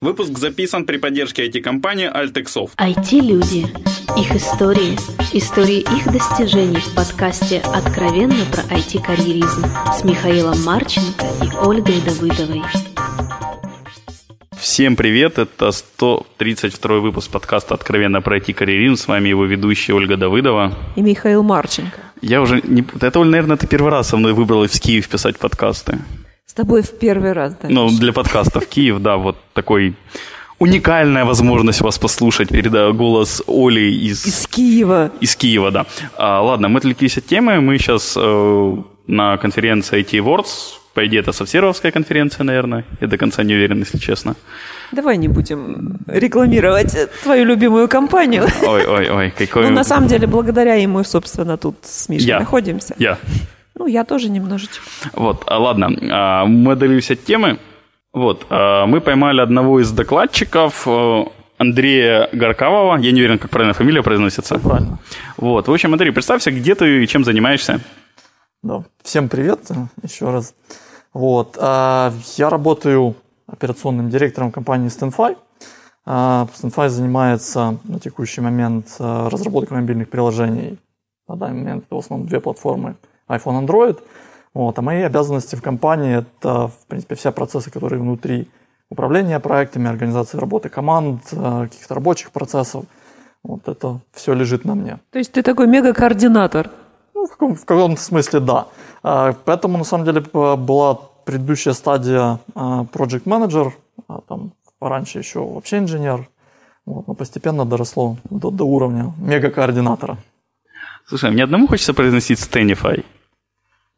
Выпуск записан при поддержке IT-компании Altexoft. IT-люди. Их истории. Истории их достижений в подкасте «Откровенно про IT-карьеризм» с Михаилом Марченко и Ольгой Давыдовой. Всем привет, это 132 выпуск подкаста «Откровенно про IT-карьеризм». С вами его ведущая Ольга Давыдова. И Михаил Марченко. Я уже не... Это, наверное, ты первый раз со мной выбрал в Киев писать подкасты. Тобой в первый раз, да? Ну, для подкастов Киев, да, вот такой уникальная возможность вас послушать. Передаю голос Оли из... Из Киева. Из Киева, да. А, ладно, мы отвлеклись от темы. Мы сейчас э, на конференции IT Awards. По идее, это совсеровская конференция, наверное. Я до конца не уверен, если честно. Давай не будем рекламировать твою любимую компанию. Ой, ой, ой, какой... Ну, на самом деле, благодаря мы, собственно, тут с Мишей Я. находимся. Я. Ну, я тоже немножечко. Вот, а, ладно, а, мы отдалились от темы. Вот, а, мы поймали одного из докладчиков, э, Андрея Горкавова. Я не уверен, как правильно фамилия произносится. Правильно. Вот, в общем, Андрей, представься, где ты и чем занимаешься. Да. Всем привет еще раз. Вот. Я работаю операционным директором компании StanFi. StanFi занимается на текущий момент разработкой мобильных приложений. На данный момент это в основном две платформы iPhone, Android. Вот. А мои обязанности в компании – это, в принципе, все процессы, которые внутри управления проектами, организации работы команд, э, каких-то рабочих процессов. Вот это все лежит на мне. То есть ты такой мега-координатор. Ну, в, каком, в каком-то смысле да. А, Поэтому, на самом деле, была предыдущая стадия а, Project Manager, а, там раньше еще вообще инженер, вот, но постепенно доросло до, до уровня мега-координатора. Слушай, мне одному хочется произносить Stanify.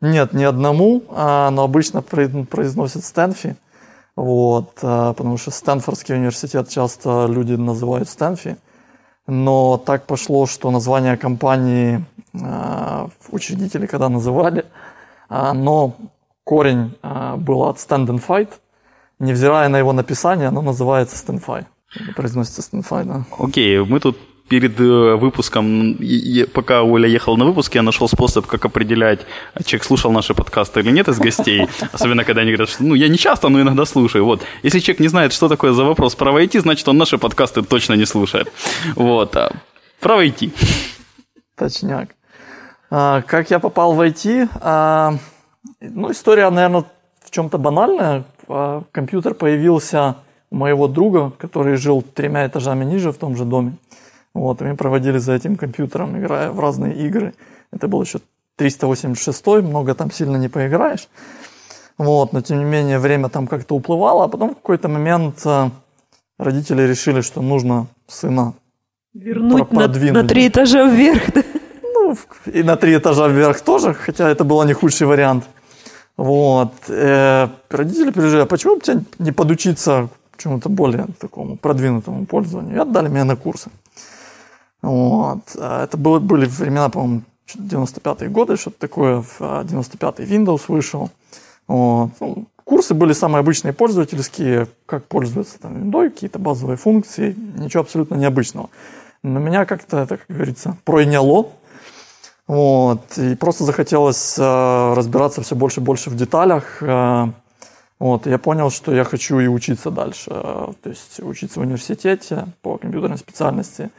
Нет, не одному, а, но обычно произносят Стэнфи, вот, а, потому что Стэнфордский университет часто люди называют Стэнфи, но так пошло, что название компании а, учредители когда называли, но корень был от Stand and Fight, невзирая на его написание, оно называется Stanfy. Произносится Stanfy, да. Окей, мы тут перед э, выпуском, пока Оля ехала на выпуск, я нашел способ, как определять, человек слушал наши подкасты или нет из гостей. Особенно, когда они говорят, что ну, я не часто, но иногда слушаю. Вот. Если человек не знает, что такое за вопрос про IT, значит, он наши подкасты точно не слушает. Вот. А Про IT. Точняк. А, как я попал в IT? А, ну, история, наверное, в чем-то банальная. А, компьютер появился у моего друга, который жил тремя этажами ниже в том же доме. Вот, и мы проводили за этим компьютером, играя в разные игры. Это был еще 386, много там сильно не поиграешь. Вот, но тем не менее время там как-то уплывало, а потом в какой-то момент а, родители решили, что нужно сына Вернуть Про- на, на три этажа вверх. да? Ну, и на три этажа вверх тоже, хотя это был не худший вариант. Вот. Э, родители пережили, а почему бы тебе не подучиться чему-то более такому продвинутому пользованию? И отдали меня на курсы. Вот. А Это было, были времена, по-моему, 95-е годы, что-то такое, в а, 95-й Windows вышел. Вот. Ну, курсы были самые обычные пользовательские, как пользоваться там виндой, какие-то базовые функции, ничего абсолютно необычного. Но меня как-то это, как говорится, пройняло. Вот. И просто захотелось э, разбираться все больше и больше в деталях. Э, вот. Я понял, что я хочу и учиться дальше. Э, то есть учиться в университете по компьютерной специальности.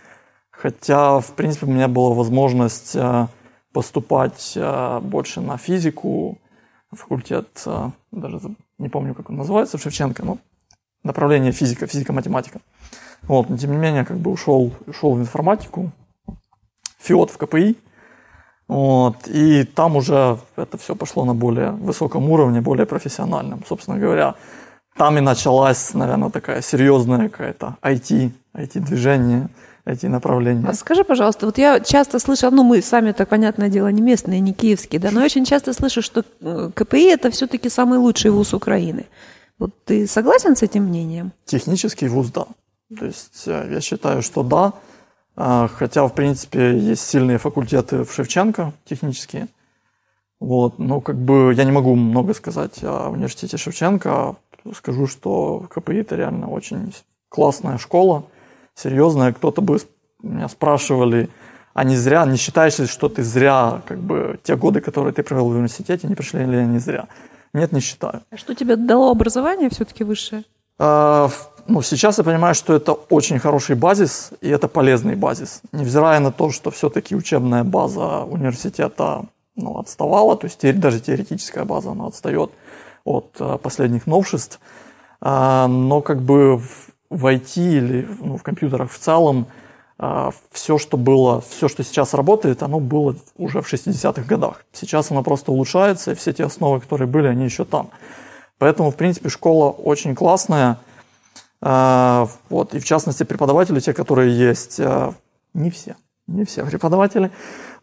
Хотя, в принципе, у меня была возможность э, поступать э, больше на физику, факультет, э, даже не помню, как он называется, в Шевченко, но направление физика, физика-математика. Вот, но тем не менее, как бы ушел, ушел в информатику, ФИОТ в КПИ, вот, и там уже это все пошло на более высоком уровне, более профессиональном. Собственно говоря, там и началась, наверное, такая серьезная какая-то IT, IT-движение, IT-направление. А скажи, пожалуйста, вот я часто слышу, ну мы сами, так понятное дело, не местные, не киевские, да, но я очень часто слышу, что э, КПИ это все-таки самый лучший вуз Украины. Вот ты согласен с этим мнением? Технический вуз, да. То есть э, я считаю, что да. А, Хотя, в принципе, есть сильные факультеты в Шевченко, технические. Вот, но как бы я не могу много сказать о университете Шевченко. Скажу, что КПИ это реально очень классная школа, серьезная. Кто-то бы меня спрашивали, а не зря, не считаешь ли, что ты зря, как бы, те годы, которые ты провел в университете, не пришли ли они зря? Нет, не считаю. А Что тебе дало образование все-таки высшее? А, ну, сейчас я понимаю, что это очень хороший базис, и это полезный базис. Невзирая на то, что все-таки учебная база университета ну, отставала, то есть даже теоретическая база, она отстает от а, последних новшеств. А, но как бы в, IT или ну, в компьютерах в целом а, все, что было, все, что сейчас работает, оно было уже в 60-х годах. Сейчас оно просто улучшается, и все те основы, которые были, они еще там. Поэтому, в принципе, школа очень классная. А, вот, и в частности, преподаватели, те, которые есть, а, не все, не все преподаватели,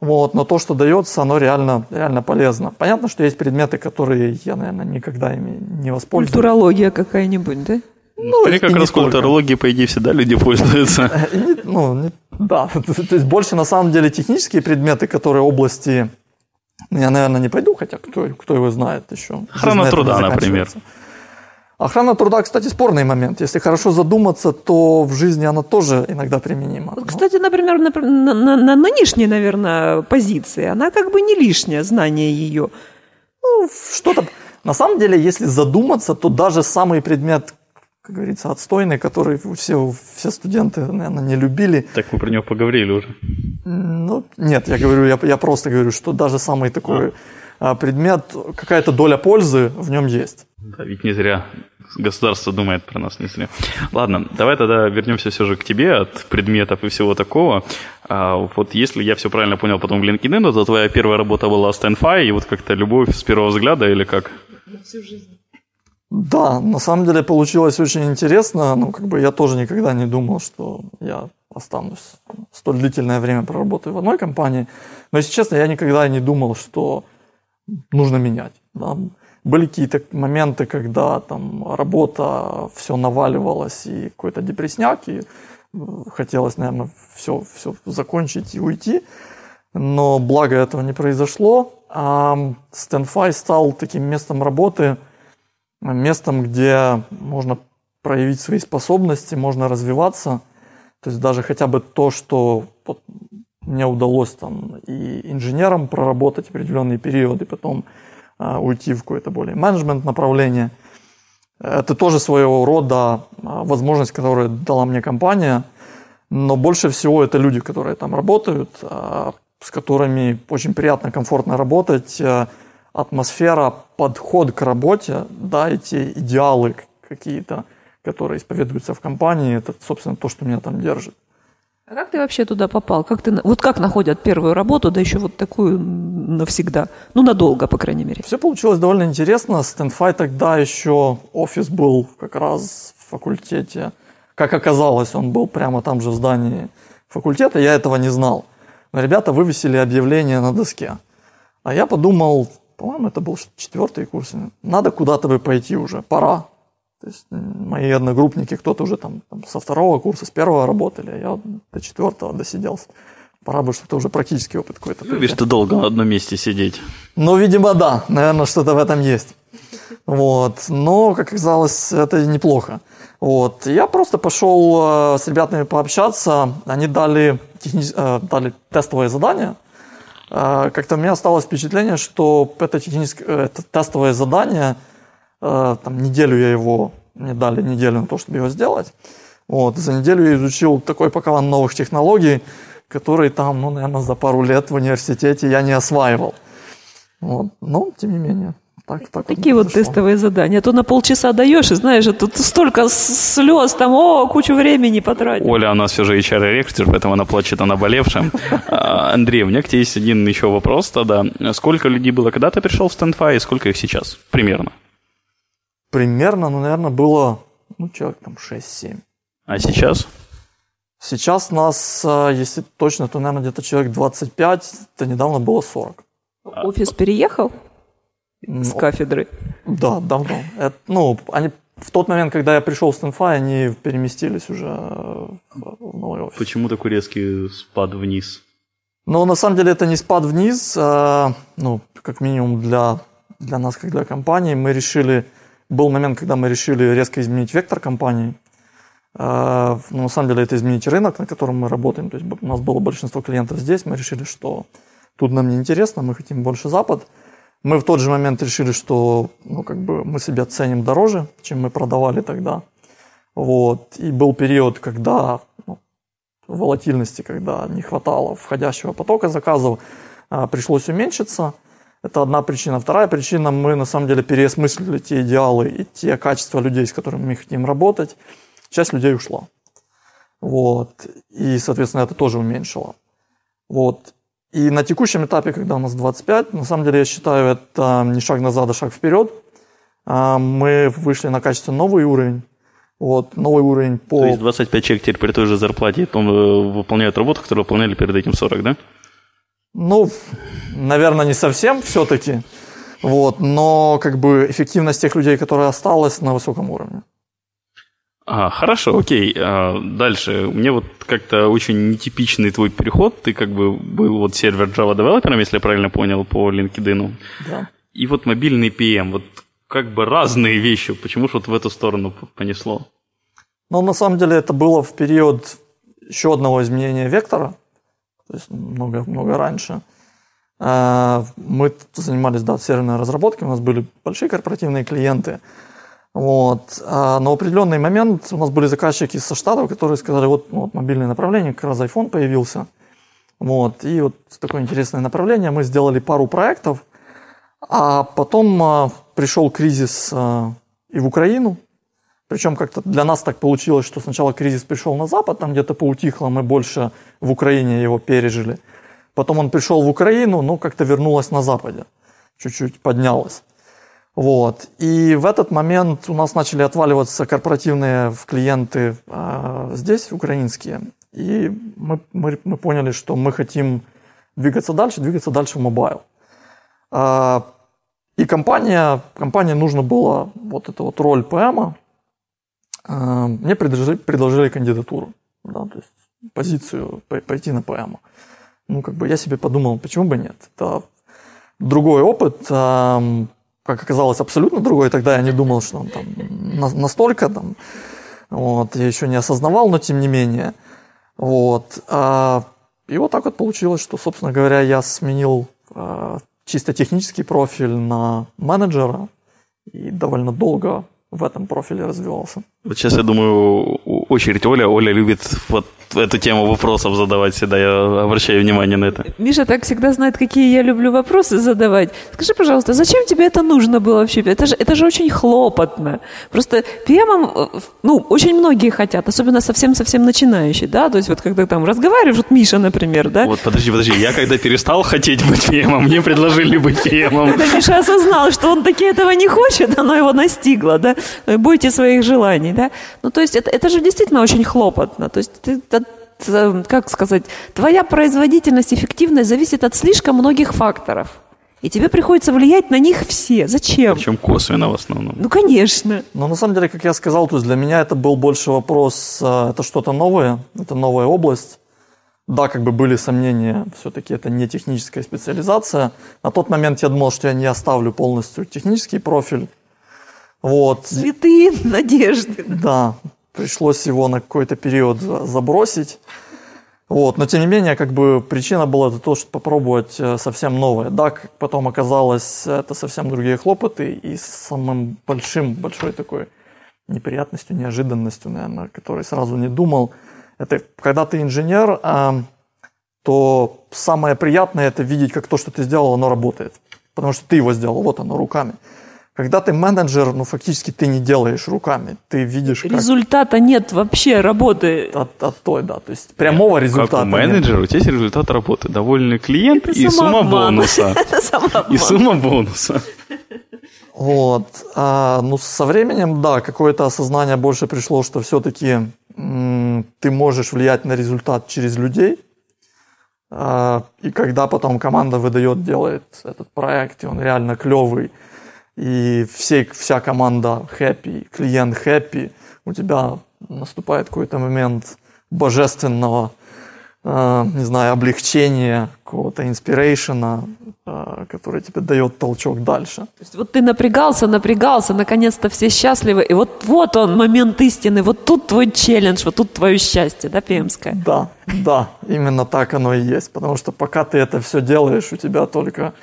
вот, но то, что дается, оно реально, реально полезно. Понятно, что есть предметы, которые я, наверное, никогда ими не воспользуюсь. Культурология какая-нибудь, да? Ну, Мне как раз культурологией, по идее, всегда люди пользуются. Ну, не, да, то есть больше на самом деле технические предметы, которые области, ну, я, наверное, не пойду, хотя кто, кто его знает еще. Охрана труда, например. Охрана труда, кстати, спорный момент. Если хорошо задуматься, то в жизни она тоже иногда применима. Вот, кстати, например, на, на, на, на нынешней, наверное, позиции, она как бы не лишняя, знание ее. Ну, что-то... На самом деле, если задуматься, то даже самый предмет, как говорится, отстойный, который все, все студенты, наверное, не любили. Так мы про него поговорили уже. Ну, нет, я говорю, я, я просто говорю, что даже самый такой а. предмет, какая-то доля пользы в нем есть. Да, ведь не зря государство думает про нас, не зря. Ладно, давай тогда вернемся все же к тебе от предметов и всего такого. А, вот если я все правильно понял потом в LinkedIn, то твоя первая работа была StandFi, и вот как-то любовь с первого взгляда или как? Всю жизнь. Да, на самом деле получилось очень интересно. Ну, как бы я тоже никогда не думал, что я останусь столь длительное время проработаю в одной компании. Но, если честно, я никогда не думал, что нужно менять. Да. Были какие-то моменты, когда там работа, все наваливалось и какой-то депресняк, и хотелось, наверное, все, все закончить и уйти. Но благо этого не произошло. А StandFi стал таким местом работы – местом, где можно проявить свои способности, можно развиваться. То есть даже хотя бы то, что вот мне удалось там и инженером проработать определенные периоды, потом а, уйти в какое-то более менеджмент направление. Это тоже своего рода а, возможность, которую дала мне компания, но больше всего это люди, которые там работают, а, с которыми очень приятно, комфортно работать, а, атмосфера, подход к работе, да, эти идеалы какие-то, которые исповедуются в компании, это, собственно, то, что меня там держит. А как ты вообще туда попал? Как ты, вот как находят первую работу, да еще вот такую навсегда? Ну, надолго, по крайней мере. Все получилось довольно интересно. Стэнфай тогда еще офис был как раз в факультете. Как оказалось, он был прямо там же в здании факультета. Я этого не знал. Но ребята вывесили объявление на доске. А я подумал, по-моему, это был четвертый курс. Надо куда-то бы пойти уже, пора. То есть мои одногруппники, кто-то уже там, там со второго курса, с первого работали, а я до четвертого досиделся. Пора бы что-то уже практический опыт какой-то. Любишь ты долго на одном месте сидеть. Ну, видимо, да. Наверное, что-то в этом есть. Вот. Но, как оказалось, это неплохо. Вот. Я просто пошел э, с ребятами пообщаться. Они дали, техни... Э, дали тестовое задание – как-то у меня осталось впечатление, что это, техническое, это тестовое задание, а, там неделю я его, мне дали неделю на то, чтобы его сделать. Вот, за неделю я изучил такой поколан новых технологий, которые там, ну, наверное, за пару лет в университете я не осваивал. Вот. Но, тем не менее. Так, так Такие вот, вот тестовые задания. А то на полчаса даешь, и знаешь, а тут столько слез, там, о, кучу времени потратил. Оля у нас все же HR-ректор, поэтому она плачет о наболевшем. А, Андрей, у меня к тебе есть один еще вопрос тогда. Сколько людей было, когда ты пришел в StandFi, и сколько их сейчас? Примерно. Примерно, ну, наверное, было, ну, человек там 6-7. А сейчас? Сейчас нас, а, если точно, то, наверное, где-то человек 25, это недавно было 40. Офис переехал? С кафедры. Да, давно. Это, ну, они в тот момент, когда я пришел в Стэнфай, они переместились уже в новый офис. Почему такой резкий спад вниз? Ну, на самом деле это не спад вниз, а, ну, как минимум для, для нас, как для компании. Мы решили, был момент, когда мы решили резко изменить вектор компании. А, ну, на самом деле это изменить рынок, на котором мы работаем. То есть у нас было большинство клиентов здесь, мы решили, что тут нам не интересно, мы хотим больше Запад. Мы в тот же момент решили, что ну, как бы мы себя ценим дороже, чем мы продавали тогда. Вот. И был период, когда ну, волатильности, когда не хватало входящего потока заказов, а, пришлось уменьшиться. Это одна причина. Вторая причина, мы на самом деле переосмыслили те идеалы и те качества людей, с которыми мы хотим работать. Часть людей ушла. Вот. И, соответственно, это тоже уменьшило. Вот. И на текущем этапе, когда у нас 25, на самом деле я считаю, это не шаг назад, а шаг вперед. А, мы вышли на качественно новый уровень. Вот, новый уровень по... То есть 25 человек теперь при той же зарплате э, выполняют работу, которую выполняли перед этим 40, да? Ну, наверное, не совсем все-таки. Вот, но как бы эффективность тех людей, которые осталась, на высоком уровне. А, хорошо, окей. А, дальше. Мне вот как-то очень нетипичный твой переход. Ты как бы был вот сервер Java девелопером, если я правильно понял, по LinkedIn. Да. И вот мобильный PM. Вот как бы разные вещи. Почему же вот в эту сторону понесло? Ну, на самом деле, это было в период еще одного изменения вектора, то есть много, много раньше. А, мы занимались да, серверной разработкой, у нас были большие корпоративные клиенты. Вот. А на определенный момент у нас были заказчики со Штатов, которые сказали, вот, ну, вот мобильное направление, как раз iPhone появился. Вот. И вот такое интересное направление. Мы сделали пару проектов, а потом а, пришел кризис а, и в Украину. Причем как-то для нас так получилось, что сначала кризис пришел на Запад, там где-то поутихло, мы больше в Украине его пережили. Потом он пришел в Украину, но как-то вернулось на Западе, чуть-чуть поднялось. Вот. И в этот момент у нас начали отваливаться корпоративные клиенты э, здесь, украинские. И мы, мы, мы поняли, что мы хотим двигаться дальше, двигаться дальше в mobile. Э, и компания, компании нужно было вот эту вот роль PM а. Э, мне предложили, предложили кандидатуру, да, то есть позицию пойти на PM. Ну, как бы я себе подумал, почему бы нет? Это другой опыт, э, как оказалось, абсолютно другой. Тогда я не думал, что он там настолько там, вот, я еще не осознавал, но тем не менее. Вот. А, и вот так вот получилось, что, собственно говоря, я сменил а, чисто технический профиль на менеджера и довольно долго в этом профиле развивался. Вот сейчас, я думаю, очередь Оля. Оля любит вот эту тему вопросов задавать всегда. Я обращаю внимание на это. Миша так всегда знает, какие я люблю вопросы задавать. Скажи, пожалуйста, зачем тебе это нужно было вообще? Это же, это же очень хлопотно. Просто PM, э, ну, очень многие хотят, особенно совсем-совсем начинающие, да? То есть вот когда там разговариваешь, вот Миша, например, да? Вот подожди, подожди, я когда перестал хотеть быть PM, мне предложили быть PM. Когда Миша осознал, что он таки этого не хочет, оно его настигло, да? Бойте своих желаний, да? Ну, то есть это, это же действительно очень хлопотно. То есть ты, как сказать, твоя производительность, эффективность зависит от слишком многих факторов. И тебе приходится влиять на них все. Зачем? Причем косвенно в основном. Ну, конечно. Но на самом деле, как я сказал, то есть для меня это был больше вопрос, э, это что-то новое, это новая область. Да, как бы были сомнения, все-таки это не техническая специализация. На тот момент я думал, что я не оставлю полностью технический профиль. Вот. Святые надежды. Да, пришлось его на какой-то период забросить. Вот, но тем не менее, как бы причина была это то, что попробовать э, совсем новое. Да, как потом оказалось, это совсем другие хлопоты, и самым большим, большой такой неприятностью, неожиданностью, наверное, который сразу не думал, это когда ты инженер, то самое приятное это видеть, как то, что ты сделал, оно работает. Потому что ты его сделал, вот оно, руками. Когда ты менеджер, ну, фактически ты не делаешь руками. Ты видишь, как... Результата нет вообще работы. От, от той, да. То есть прямого результата Как у менеджера нет. у тебя есть результат работы. Довольный клиент Это и сумма бонуса. И сумма бонуса. Вот. А, ну, со временем, да, какое-то осознание больше пришло, что все-таки ты можешь влиять на результат через людей. А, и когда потом команда выдает, делает этот проект, и он реально клевый, и все, вся команда happy, клиент happy, у тебя наступает какой-то момент божественного, э, не знаю, облегчения, какого-то инспирейшена, э, который тебе дает толчок дальше. То есть вот ты напрягался, напрягался, наконец-то все счастливы, и вот, вот он, момент истины, вот тут твой челлендж, вот тут твое счастье, да, Пемское? Да, да, именно так оно и есть, потому что пока ты это все делаешь, у тебя только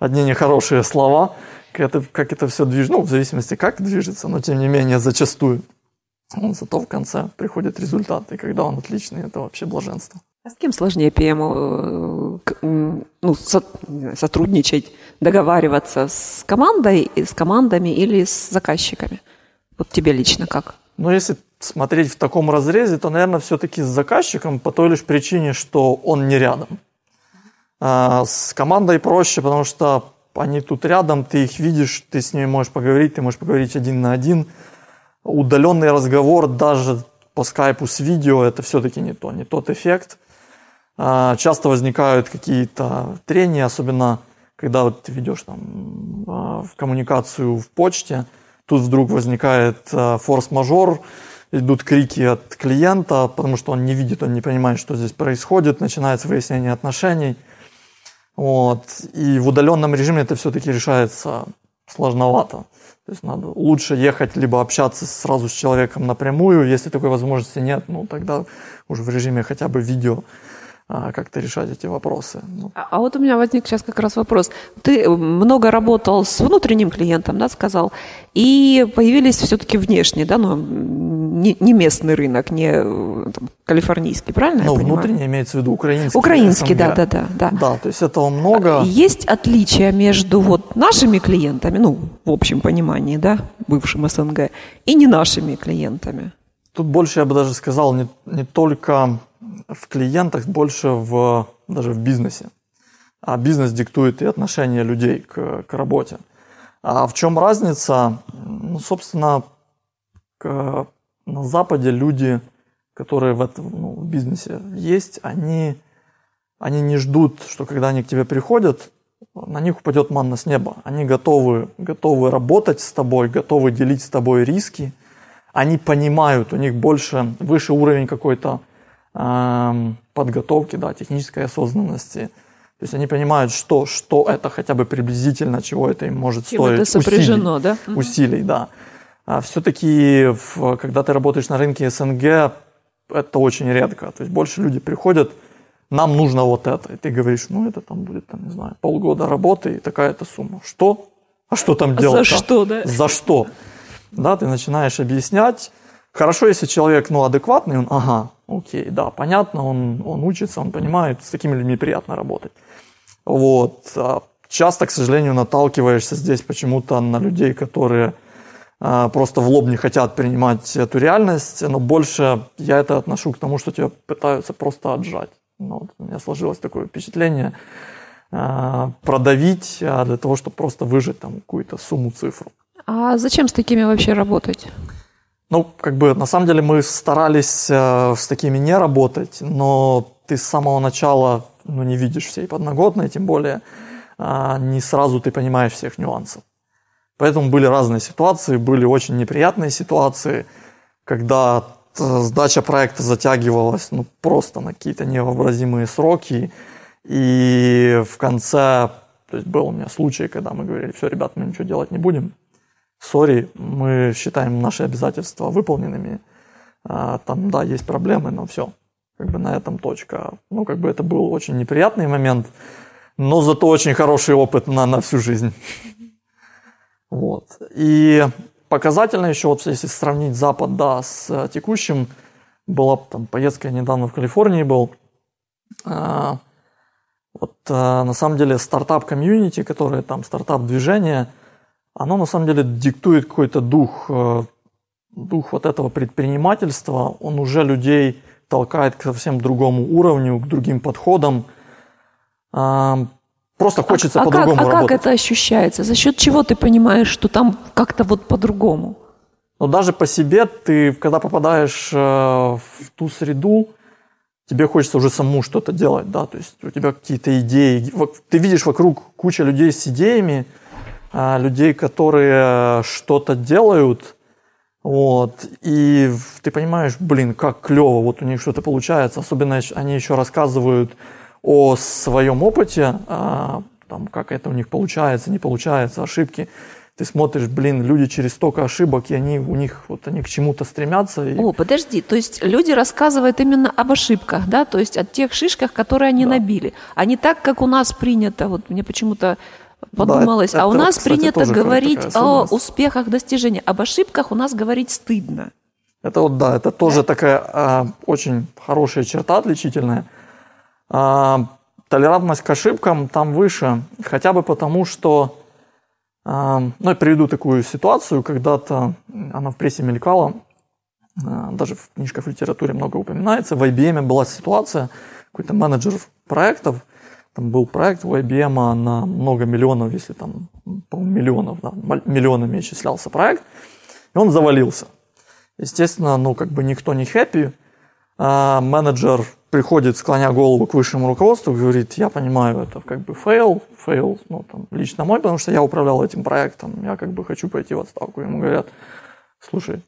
одни нехорошие слова – как это, как это все движется, ну, в зависимости, как движется, но тем не менее, зачастую. Вот зато в конце приходит результат, и когда он отличный, это вообще блаженство. А с кем сложнее PM э, ну, со, сотрудничать, договариваться с командой, с командами или с заказчиками? Вот тебе лично как? Ну, если смотреть в таком разрезе, то, наверное, все-таки с заказчиком по той лишь причине, что он не рядом. А с командой проще, потому что они тут рядом, ты их видишь, ты с ними можешь поговорить, ты можешь поговорить один на один. Удаленный разговор даже по скайпу с видео, это все-таки не то, не тот эффект. А, часто возникают какие-то трения, особенно когда вот ты ведешь там а, в коммуникацию в почте, тут вдруг возникает а, форс-мажор, идут крики от клиента, потому что он не видит, он не понимает, что здесь происходит, начинается выяснение отношений. Вот. И в удаленном режиме это все-таки решается сложновато. То есть надо лучше ехать, либо общаться сразу с человеком напрямую. Если такой возможности нет, ну тогда уже в режиме хотя бы видео как-то решать эти вопросы. Ну. А, а вот у меня возник сейчас как раз вопрос. Ты много работал с внутренним клиентом, да, сказал, и появились все-таки внешние, да, ну, не, не местный рынок, не там, калифорнийский, правильно Ну, внутренний имеется в виду украинский. Украинский, СНГ. да, да, да, да. Да, то есть этого много. Есть отличия между вот нашими клиентами, ну, в общем понимании, да, бывшим СНГ, и не нашими клиентами? Тут больше, я бы даже сказал, не, не только в клиентах, больше в, даже в бизнесе. А бизнес диктует и отношение людей к, к работе. А в чем разница? Ну, собственно, к, на Западе люди, которые в, этом, ну, в бизнесе есть, они, они не ждут, что когда они к тебе приходят, на них упадет манна с неба. Они готовы, готовы работать с тобой, готовы делить с тобой риски. Они понимают, у них больше, выше уровень какой-то подготовки, да, технической осознанности. То есть они понимают, что, что это хотя бы приблизительно, чего это им может Чем стоить. это сопряжено, усилий, да? Усилий, да. А все-таки, когда ты работаешь на рынке СНГ, это очень редко. То есть больше люди приходят, нам нужно вот это. И ты говоришь, ну это там будет, там, не знаю, полгода работы и такая-то сумма. Что? А что там делать? За что, да? За что? Да, ты начинаешь объяснять. Хорошо, если человек, ну, адекватный, он, ага, окей, да, понятно, он, он учится, он понимает, с такими людьми приятно работать. Вот. А Часто, к сожалению, наталкиваешься здесь почему-то на людей, которые а, просто в лоб не хотят принимать эту реальность, но больше я это отношу к тому, что тебя пытаются просто отжать. Ну, вот у меня сложилось такое впечатление а, продавить для того, чтобы просто выжать там какую-то сумму, цифру. А зачем с такими вообще работать? Ну, как бы, на самом деле мы старались э, с такими не работать, но ты с самого начала ну, не видишь всей подноготной, тем более а, не сразу ты понимаешь всех нюансов. Поэтому были разные ситуации, были очень неприятные ситуации, когда э, сдача проекта затягивалась ну, просто на какие-то невообразимые сроки, и в конце, то есть был у меня случай, когда мы говорили, все, ребят, мы ничего делать не будем, сори, мы считаем наши обязательства выполненными. А, там, да, есть проблемы, но все. Как бы на этом точка. Ну, как бы это был очень неприятный момент, но зато очень хороший опыт на, на всю жизнь. Вот. И показательно еще, вот если сравнить Запад, да, с э, текущим, была там поездка, я недавно в Калифорнии был, А, вот э, на самом деле стартап-комьюнити, которое там стартап-движение, оно на самом деле диктует какой-то дух, э, дух вот этого предпринимательства, он уже людей толкает к совсем другому уровню, к другим подходам. А, Просто хочется а по-другому как, а работать. как это ощущается? За счет чего ты понимаешь, что там как-то вот по-другому? Но даже по себе ты, когда попадаешь э, в ту среду, тебе хочется уже самому что-то делать, да, то есть у тебя какие-то идеи, ты видишь вокруг куча людей с идеями, а, людей, которые что-то делают, вот, и ты понимаешь, блин, как клево, вот у них что-то получается, особенно они еще рассказывают о своем опыте, а, там, как это у них получается, не получается, ошибки. Ты смотришь, блин, люди через столько ошибок, и они у них вот они к чему-то стремятся. И... О, подожди, то есть люди рассказывают именно об ошибках, да, то есть о тех шишках, которые они набили, а не так, как у нас принято, вот мне почему-то подумалось, это- а у это, нас кстати, принято говорить о успехах, достижениях, об ошибках у нас говорить стыдно. Это вот, да, это тоже такая а, очень хорошая черта отличительная. А, толерантность к ошибкам там выше, хотя бы потому, что, а, ну, я приведу такую ситуацию, когда-то она в прессе мелькала, а, даже в книжках в литературе много упоминается, в IBM была ситуация, какой-то менеджер проектов, там был проект у IBM на много миллионов, если там, миллионов, да, миллионами исчислялся проект, и он завалился. Естественно, ну, как бы никто не хэппи, а менеджер приходит, склоня голову к высшему руководству, говорит, я понимаю, это как бы fail, fail, ну, там, лично мой, потому что я управлял этим проектом, я как бы хочу пойти в отставку. Ему говорят, слушай,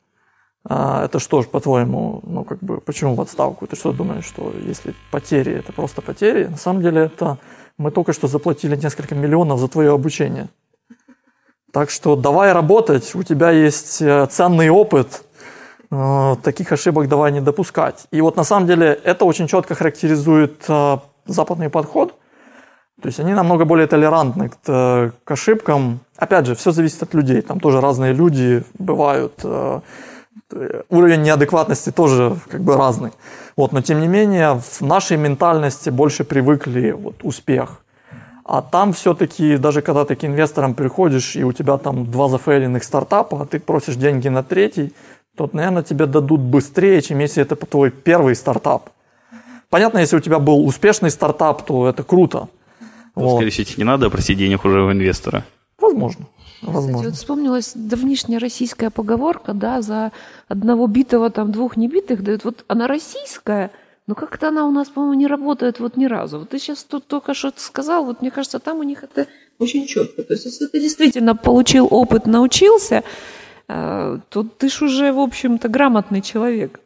а это что ж, по-твоему, ну, как бы, почему в отставку? Ты что думаешь, что если потери, это просто потери? На самом деле это мы только что заплатили несколько миллионов за твое обучение. Так что давай работать, у тебя есть э, ценный опыт, э, таких ошибок давай не допускать. И вот на самом деле это очень четко характеризует э, западный подход. То есть они намного более толерантны к ошибкам. Опять же, все зависит от людей. Там тоже разные люди бывают уровень неадекватности тоже как бы разный. Вот, но тем не менее в нашей ментальности больше привыкли вот, успех. А там все-таки, даже когда ты к инвесторам приходишь, и у тебя там два зафейленных стартапа, а ты просишь деньги на третий, то, наверное, тебе дадут быстрее, чем если это твой первый стартап. Понятно, если у тебя был успешный стартап, то это круто. Ну, вот. Скорее всего, не надо просить денег уже у инвестора. Возможно. Возможно. Кстати, вот вспомнилась давнишняя российская поговорка, да, за одного битого, там, двух небитых дают. Вот она российская, но как-то она у нас, по-моему, не работает вот ни разу. Вот ты сейчас тут только что сказал, вот мне кажется, там у них это очень четко. То есть, если ты действительно получил опыт, научился, э, то ты ж уже, в общем-то, грамотный человек.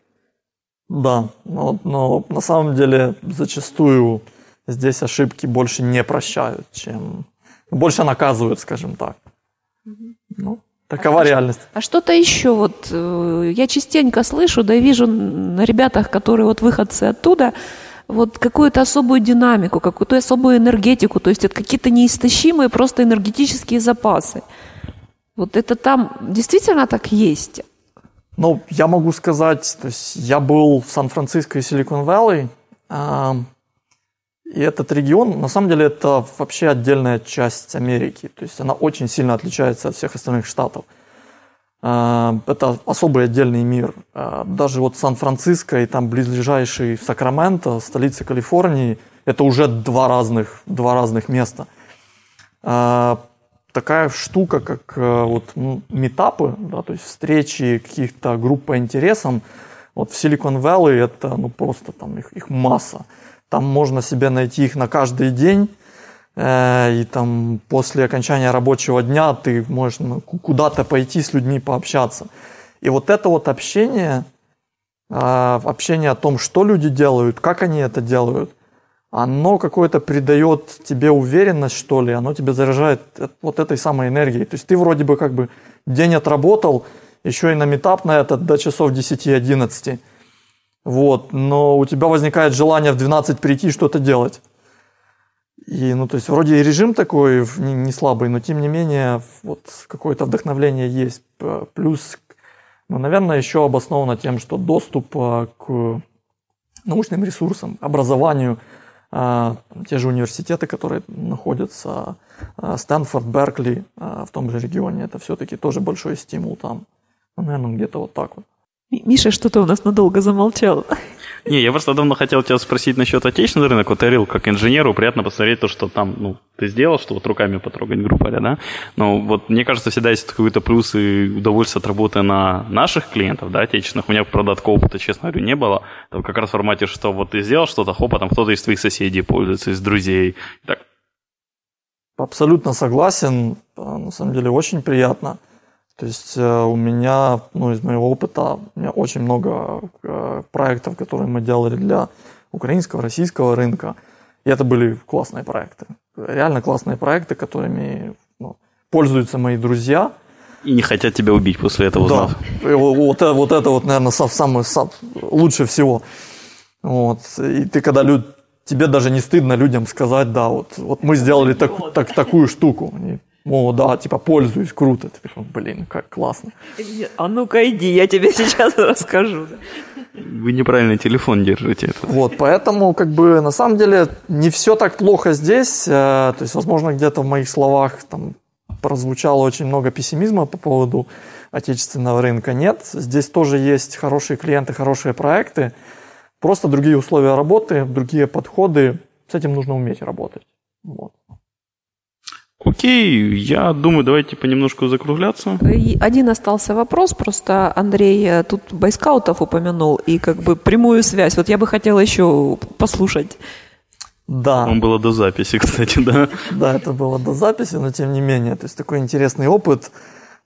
Да, но, но на самом деле зачастую здесь ошибки больше не прощают, чем больше наказывают, скажем так. Ну, такова а реальность. А что-то еще вот э, я частенько слышу, да и вижу на ребятах, которые вот выходцы оттуда, вот какую-то особую динамику, какую-то особую энергетику, то есть это какие-то неистощимые просто энергетические запасы. Вот это там действительно так есть? Ну, я могу сказать, то есть я был в Сан-Франциско и Силикон-Вэлли, и этот регион, на самом деле, это вообще отдельная часть Америки. То есть она очень сильно отличается от всех остальных штатов. А, это особый отдельный мир. А, даже вот Сан-Франциско и там близлежащий Сакраменто, столица Калифорнии, это уже два разных, два разных места. А, такая штука, как э, вот ну, метапы, да, то есть встречи каких-то групп по интересам, вот в Силикон-Вэлли это ну, просто там их, их масса. Там можно себе найти их на каждый день. Э, и там после окончания рабочего дня ты можешь ну, куда-то пойти с людьми пообщаться. И вот это вот общение, э, общение о том, что люди делают, как они это делают, оно какое-то придает тебе уверенность, что ли, оно тебе заряжает вот этой самой энергией. То есть ты вроде бы как бы день отработал, еще и на метап на этот до часов 10-11. Вот, но у тебя возникает желание в 12 прийти что-то делать. И, ну, то есть, вроде и режим такой не, не слабый, но тем не менее, вот какое-то вдохновление есть. Плюс, ну, наверное, еще обосновано тем, что доступ а, к научным ресурсам, образованию, а, те же университеты, которые находятся, а, Стэнфорд, Беркли в том же регионе, это все-таки тоже большой стимул там. Ну, наверное, где-то вот так вот. Миша что-то у нас надолго замолчал. Не, я просто давно хотел тебя спросить насчет отечественного рынка. Вот Эрил, как инженеру, приятно посмотреть то, что там, ну, ты сделал, что вот руками потрогать, грубо говоря, да? Но вот мне кажется, всегда есть какой-то плюс и удовольствие от работы на наших клиентов, да, отечественных. У меня, правда, такого опыта, честно говоря, не было. Там как раз в формате, что вот ты сделал что-то, хоп, а там кто-то из твоих соседей пользуется, из друзей. Так. Абсолютно согласен. На самом деле очень приятно. То есть э, у меня, ну, из моего опыта, у меня очень много э, проектов, которые мы делали для украинского, российского рынка. И это были классные проекты. Реально классные проекты, которыми ну, пользуются мои друзья. И не хотят тебя убить после этого, да. Вот, вот, вот это вот, наверное, самое, самое лучше всего. Вот. И ты когда люд, тебе даже не стыдно людям сказать, да, вот, вот мы сделали так, так, такую штуку. О, да, типа пользуюсь, круто. Ты такой, блин, как классно. А ну-ка иди, я тебе сейчас расскажу. Вы неправильно телефон держите. Это. Вот, поэтому, как бы, на самом деле, не все так плохо здесь. Э, то есть, возможно, где-то в моих словах там прозвучало очень много пессимизма по поводу отечественного рынка. Нет, здесь тоже есть хорошие клиенты, хорошие проекты. Просто другие условия работы, другие подходы. С этим нужно уметь работать. Вот. Окей, я думаю, давайте понемножку закругляться. Один остался вопрос, просто Андрей э, тут байскаутов упомянул, и как бы прямую связь. Вот я бы хотела еще послушать. Да. Он было до записи, кстати, да. Да, это было до записи, но тем не менее. То есть такой интересный опыт.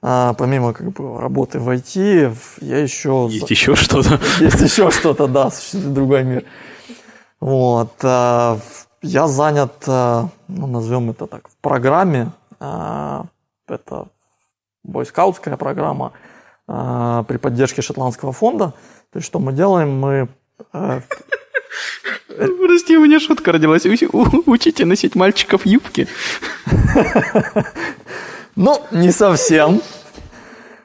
А, помимо как бы работы в IT, я еще... Есть еще что-то. Есть еще что-то, да, существует другой мир. Вот. А, я занят, а, ну, назовем это так, в программе. А, это бойскаутская программа а, при поддержке шотландского фонда. То есть, что мы делаем? Мы Прости, у меня шутка родилась. Учите носить мальчиков юбки. Ну, не совсем.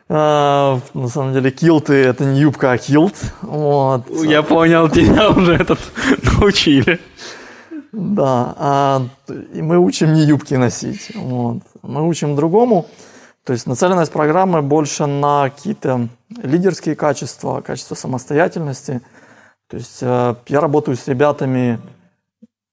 На самом деле, килты – это не юбка, а килт. Вот. Я понял, тебя уже этот научили. Да, а, и мы учим не юбки носить. Вот. Мы учим другому. То есть нацеленность программы больше на какие-то лидерские качества, качество самостоятельности. То есть э, я работаю с ребятами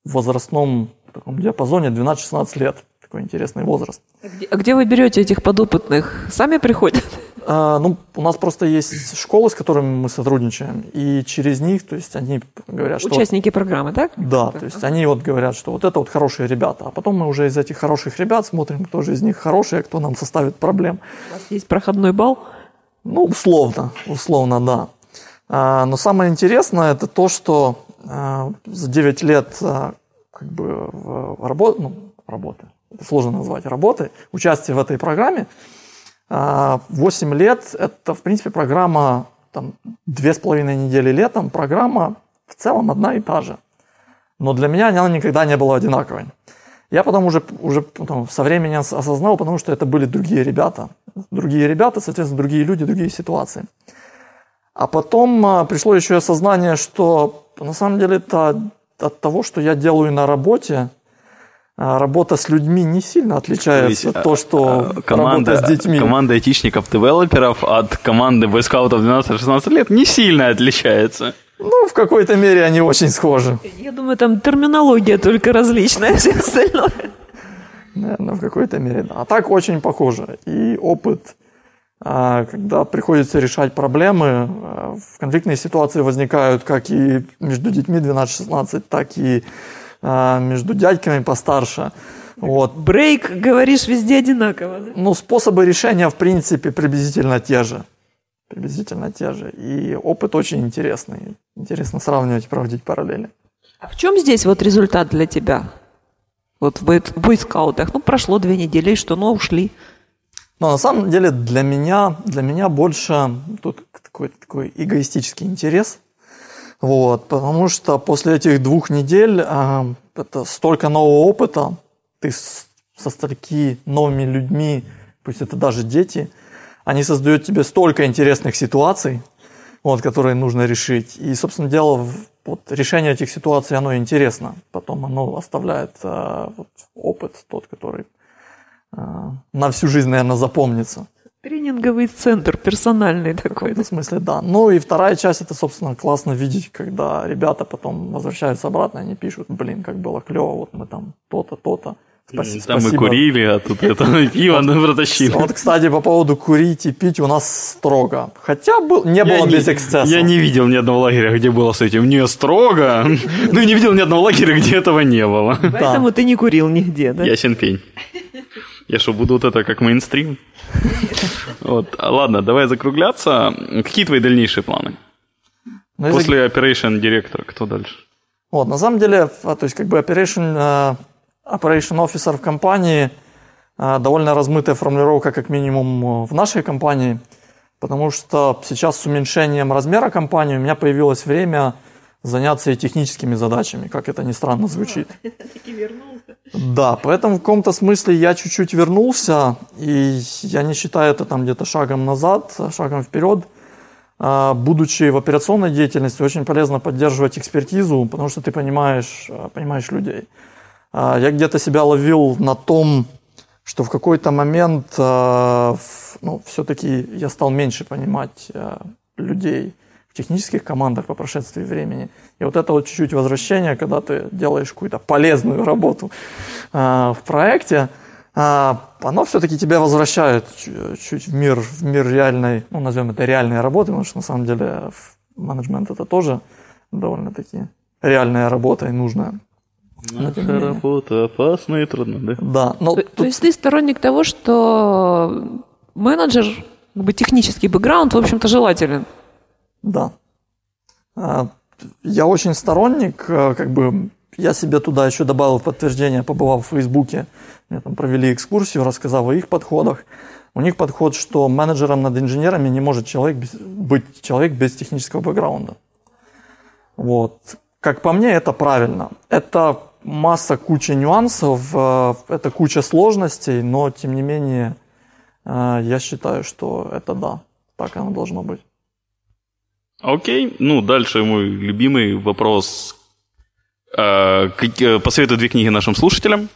в возрастном таком диапазоне 12-16 лет. Такой интересный возраст. А где, а где вы берете этих подопытных? Сами приходят? А, ну, у нас просто есть школы, с которыми мы сотрудничаем, и через них, то есть они говорят, что... Участники программы, так? Да, то есть они вот говорят, что вот это вот хорошие ребята, а потом мы уже из этих хороших ребят смотрим, кто же из них хороший, а кто нам составит проблем. У вас есть проходной балл? Ну, условно, условно, да. А, но самое интересное это то, что а, за 9 лет как бы в работе, ну, работы, это сложно назвать работы, участие в этой программе, 8 лет это, в принципе, программа там, 2,5 недели летом, программа в целом одна и та же. Но для меня она никогда не была одинаковой. Я потом уже, уже потом, со временем осознал, потому что это были другие ребята. Другие ребята, соответственно, другие люди, другие ситуации. А потом а, пришло еще осознание, что на самом деле это от того, что я делаю на работе, а, работа с людьми не сильно отличается То то, что а, команда, работа с детьми. Команда айтишников-девелоперов от команды бойскаутов 12-16 лет не сильно отличается. Ну, в какой-то мере они очень схожи. Я думаю, там терминология только различная, все остальное. Наверное, в какой-то мере, да. А так очень похоже. И опыт, а, когда приходится решать проблемы, а, в конфликтные ситуации возникают как и между детьми 12-16, так и а, между дядьками постарше. Вот. Брейк, говоришь, везде одинаково. Да? Ну, способы решения, в принципе, приблизительно те же. Приблизительно те же. И опыт очень интересный. Интересно сравнивать проводить параллели. А в чем здесь вот результат для тебя? Вот в бойскаутах. Ну, прошло две недели, и что? Ну, ушли. Но на самом деле для меня, для меня больше тут такой, такой эгоистический интерес. Вот, потому что после этих двух недель а, это столько нового опыта, ты со стольки новыми людьми, пусть это даже дети, они создают тебе столько интересных ситуаций, вот, которые нужно решить. И, собственно, дело, вот, решение этих ситуаций, оно интересно. Потом оно оставляет а, вот, опыт тот, который а, на всю жизнь, наверное, запомнится. Тренинговый центр персональный такой. В смысле, да. Ну и вторая часть, это, собственно, классно видеть, когда ребята потом возвращаются обратно, они пишут, блин, как было клево, вот мы там то-то, то-то. Спасибо. Там мы курили, а тут это пиво протащили. Вот, кстати, по поводу курить и пить у нас строго. Хотя был, не было без эксцессов. Я не видел ни одного лагеря, где было с этим не строго. Ну и не видел ни одного лагеря, где этого не было. Поэтому ты не курил нигде, да? Ясен пень. Я что, буду вот это как мейнстрим? Вот. Ладно, давай закругляться. Какие твои дальнейшие планы? Ну, После operation директора, кто дальше? Вот, на самом деле, а, то есть как бы operation, uh, operation officer в компании uh, довольно размытая формулировка, как минимум, в нашей компании, потому что сейчас с уменьшением размера компании у меня появилось время заняться и техническими задачами, как это ни странно звучит. Да, поэтому в каком-то смысле я чуть-чуть вернулся, и я не считаю это там где-то шагом назад, а шагом вперед. А, будучи в операционной деятельности, очень полезно поддерживать экспертизу, потому что ты понимаешь, а, понимаешь людей. Я где-то себя ловил на том, что в какой-то момент ну, все-таки я стал меньше понимать людей в технических командах по прошествии времени. И вот это вот чуть-чуть возвращение, когда ты делаешь какую-то полезную работу в проекте, оно все-таки тебя возвращает чуть в мир, в мир реальной, ну, назовем это реальной работы, потому что на самом деле менеджмент это тоже довольно-таки реальная работа и нужная. Наша работа опасна и трудна, да? Да. Но то, тут... то есть ты сторонник того, что менеджер, как бы технический бэкграунд, в общем-то, желателен? Да. А, я очень сторонник, э, как бы я себе туда еще добавил подтверждение, побывав в Фейсбуке. Мне там провели экскурсию, рассказав о их подходах. У них подход, что менеджером над инженерами не может человек без, быть человек без технического бэкграунда. Вот. Как по мне, это правильно. Это масса, куча нюансов, э, это куча сложностей, но тем не менее э, я считаю, что это да, так оно должно быть. Окей, ну дальше мой любимый вопрос Э, э, посоветую две книги нашим слушателям.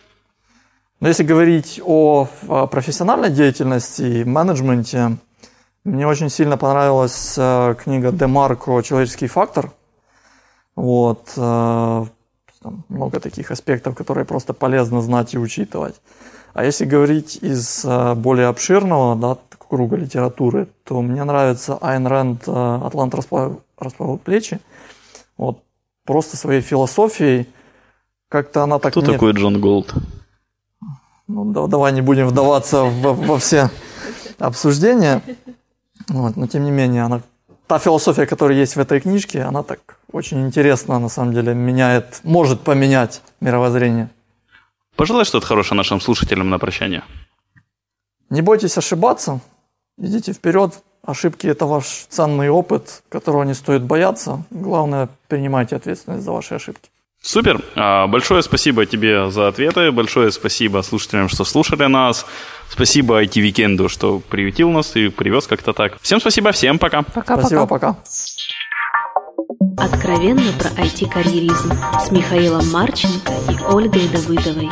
Но если говорить о профессиональной деятельности менеджменте, мне очень сильно понравилась э, книга Демарко «Человеческий фактор». Вот. Там много таких аспектов, которые просто полезно знать и учитывать. А если говорить из более обширного да, круга литературы, то мне нравится Айн Рэнд «Атлант расправил плечи». Вот просто своей философией. Как-то она так... Кто мне... такой Джон Голд? Ну, да, давай не будем вдаваться во, во все обсуждения. Вот, но тем не менее, она, та философия, которая есть в этой книжке, она так очень интересно, на самом деле, меняет, может поменять мировоззрение. Пожелай что-то хорошее нашим слушателям на прощание. Не бойтесь ошибаться, идите вперед, Ошибки – это ваш ценный опыт, которого не стоит бояться. Главное, принимайте ответственность за ваши ошибки. Супер. А, большое спасибо тебе за ответы. Большое спасибо слушателям, что слушали нас. Спасибо IT-викенду, что приютил нас и привез как-то так. Всем спасибо, всем пока. Пока, спасибо, пока. Откровенно про IT-карьеризм с Михаилом Марченко и Ольгой Давыдовой.